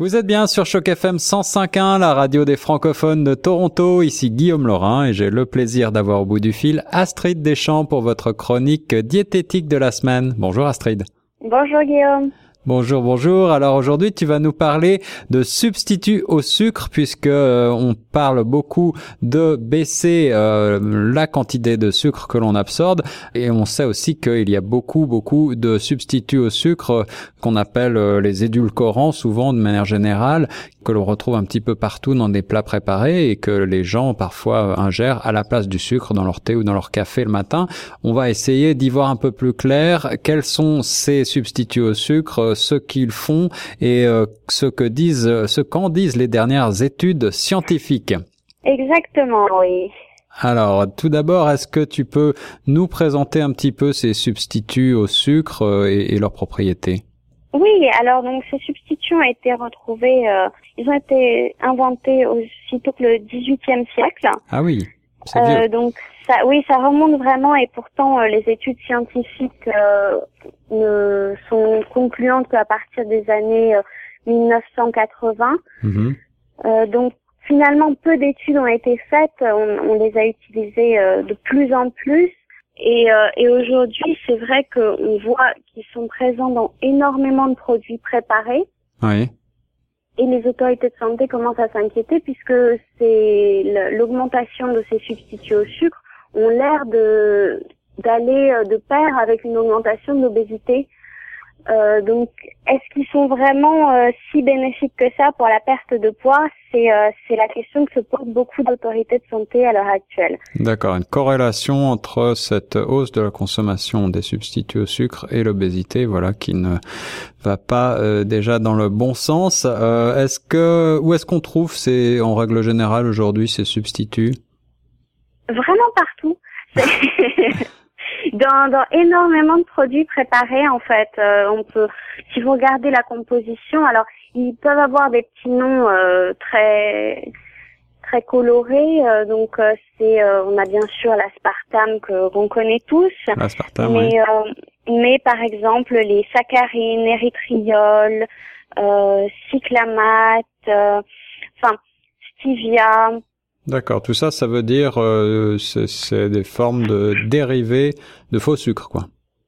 Vous êtes bien sur Choc FM 105.1, la radio des francophones de Toronto. Ici Guillaume Laurin et j'ai le plaisir d'avoir au bout du fil Astrid Deschamps pour votre chronique diététique de la semaine. Bonjour Astrid. Bonjour Guillaume. Bonjour, bonjour. Alors aujourd'hui, tu vas nous parler de substituts au sucre puisque euh, on parle beaucoup de baisser euh, la quantité de sucre que l'on absorbe et on sait aussi qu'il y a beaucoup, beaucoup de substituts au sucre euh, qu'on appelle les édulcorants souvent de manière générale que l'on retrouve un petit peu partout dans des plats préparés et que les gens parfois ingèrent à la place du sucre dans leur thé ou dans leur café le matin. On va essayer d'y voir un peu plus clair quels sont ces substituts au sucre ce qu'ils font et euh, ce que disent, ce qu'en disent les dernières études scientifiques. Exactement, oui. Alors, tout d'abord, est-ce que tu peux nous présenter un petit peu ces substituts au sucre euh, et, leurs propriétés? Oui, alors donc ces substituts ont été retrouvés, euh, ils ont été inventés aussitôt que le XVIIIe siècle. Ah oui, vieux. donc oui, ça remonte vraiment et pourtant les études scientifiques ne sont concluantes qu'à partir des années 1980. Euh, euh, donc finalement, peu d'études ont été faites. On, les a utilisées euh, de plus en plus. Et, euh, et aujourd'hui, c'est vrai qu'on voit qu'ils sont présents dans énormément de produits préparés. Oui. Et les autorités de santé commencent à s'inquiéter puisque c'est l'augmentation de ces substituts au sucre ont l'air de d'aller euh, de pair avec une augmentation de l'obésité. Euh, donc, est-ce qu'ils sont vraiment euh, si bénéfiques que ça pour la perte de poids? C'est euh, c'est la question que se posent beaucoup d'autorités de santé à l'heure actuelle. D'accord, une corrélation entre cette hausse de la consommation des substituts au sucre et l'obésité, voilà, qui ne va pas déjà dans le bon sens. est-ce que où est-ce qu'on trouve ces, en règle générale aujourd'hui ces substituts? Vraiment partout. dans, dans énormément de produits préparés en fait. Euh, on peut, si vous regardez la composition, alors ils peuvent avoir des petits noms euh, très très colorés. Euh, donc c'est, on a bien sûr l'aspartame que qu'on connaît tous. L'aspartame, mais mais par exemple les saccharines, érythriol, cyclamate, enfin stevia. D'accord, tout ça, ça veut dire euh, c'est des formes de dérivés de faux sucres, quoi.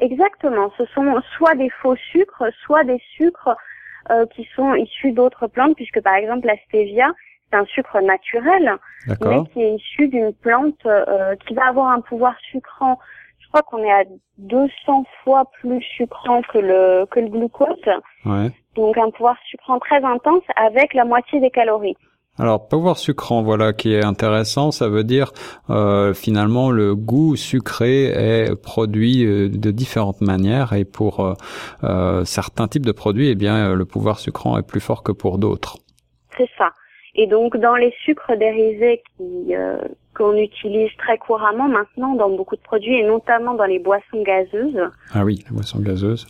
Exactement, ce sont soit des faux sucres, soit des sucres euh, qui sont issus d'autres plantes, puisque par exemple la stevia, c'est un sucre naturel, mais qui est issu d'une plante euh, qui va avoir un pouvoir sucrant. Je crois qu'on est à 200 fois plus sucrant que le que le glucose. Ouais. Donc un pouvoir sucrant très intense avec la moitié des calories. Alors, pouvoir sucrant, voilà, qui est intéressant, ça veut dire euh, finalement le goût sucré est produit euh, de différentes manières et pour euh, euh, certains types de produits, eh bien, le pouvoir sucrant est plus fort que pour d'autres. C'est ça. Et donc, dans les sucres dérivés qui qu'on utilise très couramment maintenant dans beaucoup de produits et notamment dans les boissons gazeuses. Ah oui, les boissons gazeuses.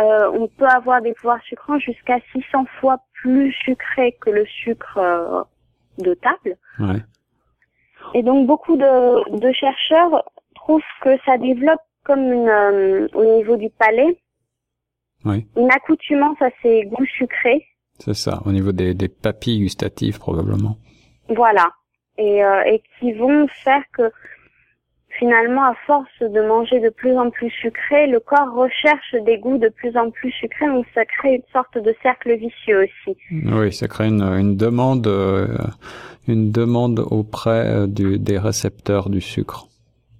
Euh, on peut avoir des pouvoirs sucrants jusqu'à 600 fois plus sucrés que le sucre euh, de table. Ouais. Et donc beaucoup de, de, chercheurs trouvent que ça développe comme une, euh, au niveau du palais oui. une accoutumance à ces goûts sucrés. C'est ça, au niveau des, des papilles gustatives probablement. Voilà. Et, et qui vont faire que finalement, à force de manger de plus en plus sucré, le corps recherche des goûts de plus en plus sucrés, donc ça crée une sorte de cercle vicieux aussi. Oui, ça crée une, une demande, euh, une demande auprès euh, du, des récepteurs du sucre.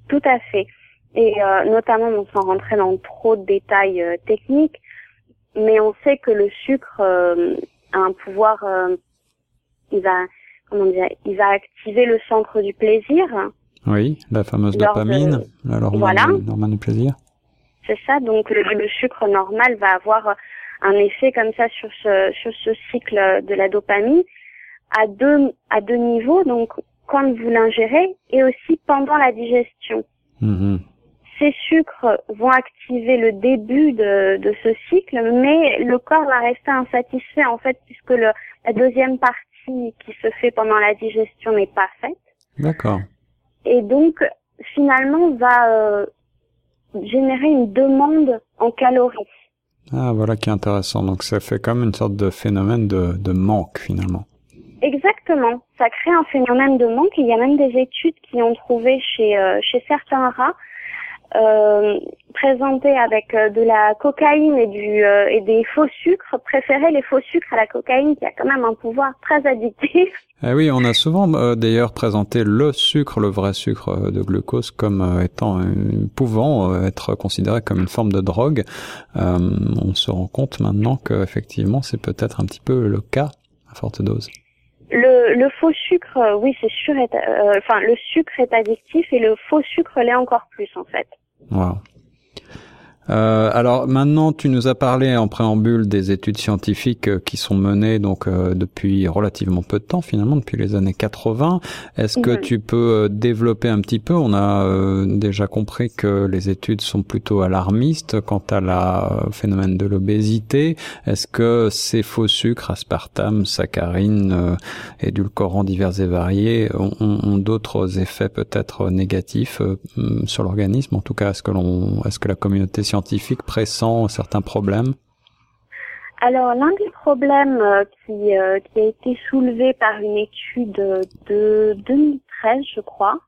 Tout à fait. Et euh, notamment, sans rentrer dans trop de détails techniques, mais on sait que le sucre a un pouvoir, il va, comment dire, il va activer le centre du plaisir oui, la fameuse dopamine, la hormone, du plaisir. C'est ça, donc le, sucre normal va avoir un effet comme ça sur ce, sur ce cycle de la dopamine à deux, à deux niveaux, donc quand vous l'ingérez et aussi pendant la digestion. Mm-hmm. Ces sucres vont activer le début de, de ce cycle, mais le corps va rester insatisfait en fait puisque le, la deuxième partie qui se fait pendant la digestion n'est pas faite. D'accord et donc finalement va euh, générer une demande en calories. Ah, voilà qui est intéressant. Donc ça fait comme une sorte de phénomène de, de manque finalement. Exactement. Ça crée un phénomène de manque. Il y a même des études qui ont trouvé chez, euh, chez certains rats euh, présentés avec euh, de la cocaïne et, du, euh, et des faux sucres, préférer les faux sucres à la cocaïne qui a quand même un pouvoir très addictif. Eh oui, on a souvent d'ailleurs présenté le sucre, le vrai sucre de glucose comme étant pouvant être considéré comme une forme de drogue. on se rend compte maintenant qu'effectivement c'est peut-être un petit peu le cas à forte dose. Le, le faux sucre, oui, c'est sûr, enfin le sucre est addictif et le faux sucre l'est encore plus en fait. Wow. Euh, alors maintenant, tu nous as parlé en préambule des études scientifiques euh, qui sont menées donc euh, depuis relativement peu de temps, finalement depuis les années 80. Est-ce que tu peux développer un petit peu? On a déjà compris que les études sont plutôt alarmistes quant à la phénomène de l'obésité. Est-ce que ces faux sucres, aspartame, saccharine, édulcorants divers et variés ont, ont d'autres effets peut-être négatifs sur l'organisme? En tout cas, est-ce que l'on, est-ce que la communauté scientifique pressant certains problèmes? Alors l'un des problèmes euh, qui, euh, qui a été soulevé par une étude de 2013, je crois,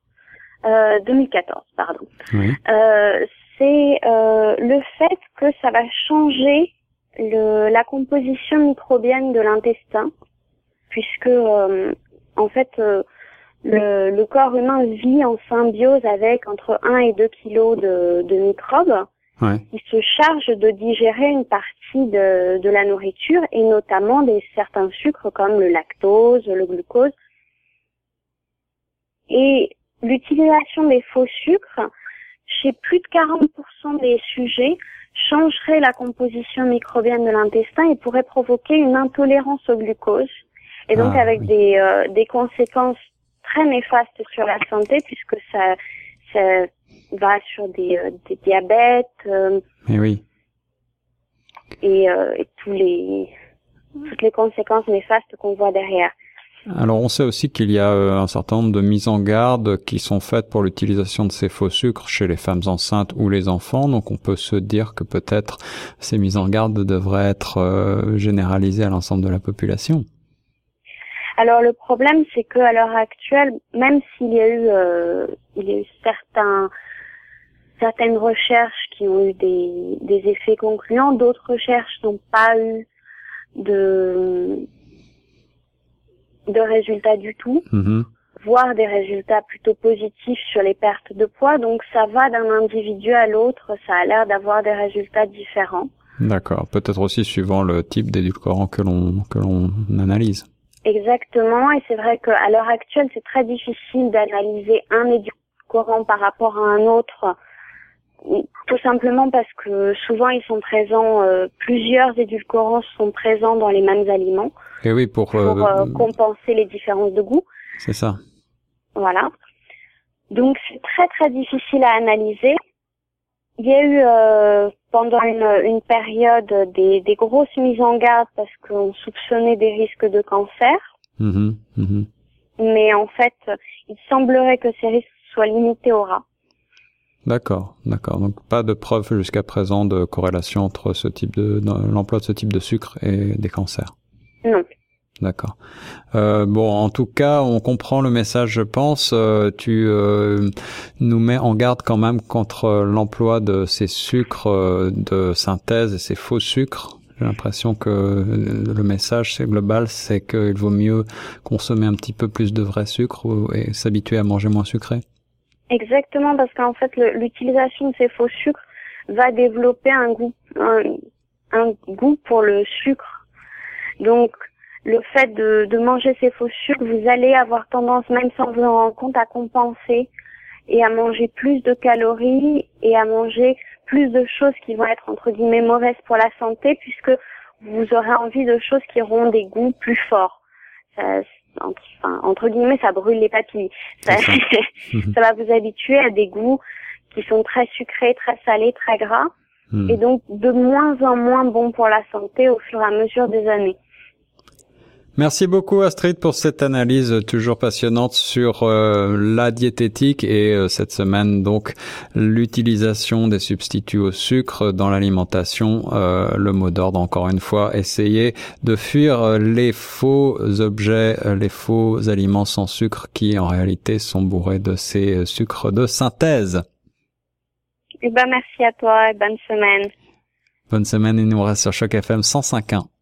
euh, 2014, pardon, euh, c'est le fait que ça va changer le, la composition microbienne de l'intestin, puisque en fait le, le, corps humain vit en symbiose avec entre 1 et 2 kilos de, de microbes il se charge de digérer une partie de, de la nourriture et notamment des certains sucres comme le lactose, le glucose. Et l'utilisation des faux sucres chez plus de 40% des sujets changerait la composition microbienne de l'intestin et pourrait provoquer une intolérance au glucose. Et donc ah, avec des, euh, des conséquences très néfastes sur la santé puisque ça, ça va sur des, euh, des diabètes. Euh, Mais oui. Et, euh, et tous les toutes les conséquences néfastes qu'on voit derrière. Alors on sait aussi qu'il y a un certain nombre de mises en garde qui sont faites pour l'utilisation de ces faux sucres chez les femmes enceintes ou les enfants, donc on peut se dire que peut-être ces mises en garde devraient être généralisées à l'ensemble de la population. Alors le problème c'est que à l'heure actuelle, même s'il y a eu il y a eu certains certaines recherches qui ont eu des, des effets concluants, d'autres recherches n'ont pas eu de, de résultats du tout, mm-hmm. voire des résultats plutôt positifs sur les pertes de poids. Donc ça va d'un individu à l'autre, ça a l'air d'avoir des résultats différents. D'accord, peut-être aussi suivant le type d'édulcorant que l'on que l'on analyse. Exactement, et c'est vrai qu'à l'heure actuelle, c'est très difficile d'analyser un édulcorant par rapport à un autre tout simplement parce que souvent ils sont présents, euh, plusieurs édulcorants sont présents dans les mêmes aliments. Et oui, pour, euh, euh, compenser les différences de goût. C'est ça. Voilà. Donc c'est très très difficile à analyser. Il y a eu pendant une, une période des, des, grosses mises en garde parce qu'on soupçonnait des risques de cancer. Mmh mmh Mais en fait, il semblerait que ces risques soient limités au rat. D'accord, d'accord. Donc pas de preuve jusqu'à présent de corrélation entre ce type de l'emploi de ce type de sucre et des cancers. Non. D'accord. Euh, bon, en tout cas, on comprend le message, je pense. Euh, tu euh, nous mets en garde quand même contre l'emploi de ces sucres euh, de synthèse et ces faux sucres. J'ai l'impression que le message c'est global, c'est qu'il vaut mieux consommer un petit peu plus de vrai sucre et s'habituer à manger moins sucré. Exactement, parce qu'en fait, l'utilisation de ces faux sucres va développer un goût, un, goût pour le sucre. Donc, le fait de, de, manger ces faux sucres, vous allez avoir tendance, même sans vous en rendre compte, à compenser et à manger plus de calories et à manger plus de choses qui vont être entre guillemets mauvaises pour la santé, puisque vous aurez envie de choses qui auront des goûts plus forts. Ça, enfin, entre guillemets, ça brûle les papilles. Ça, ça va vous habituer à des goûts qui sont très sucrés, très salés, très gras, hmm. et donc de moins en moins bons pour la santé au fur et à mesure des années. Merci beaucoup Astrid pour cette analyse toujours passionnante sur euh, la diététique et euh, cette semaine donc l'utilisation des substituts au sucre dans l'alimentation. Euh, le mot d'ordre encore une fois, essayer de fuir les faux objets, les faux aliments sans sucre qui en réalité sont bourrés de ces sucres de synthèse. Eh ben merci à toi et bonne semaine. Bonne semaine et nous reste sur Choc FM 105.1.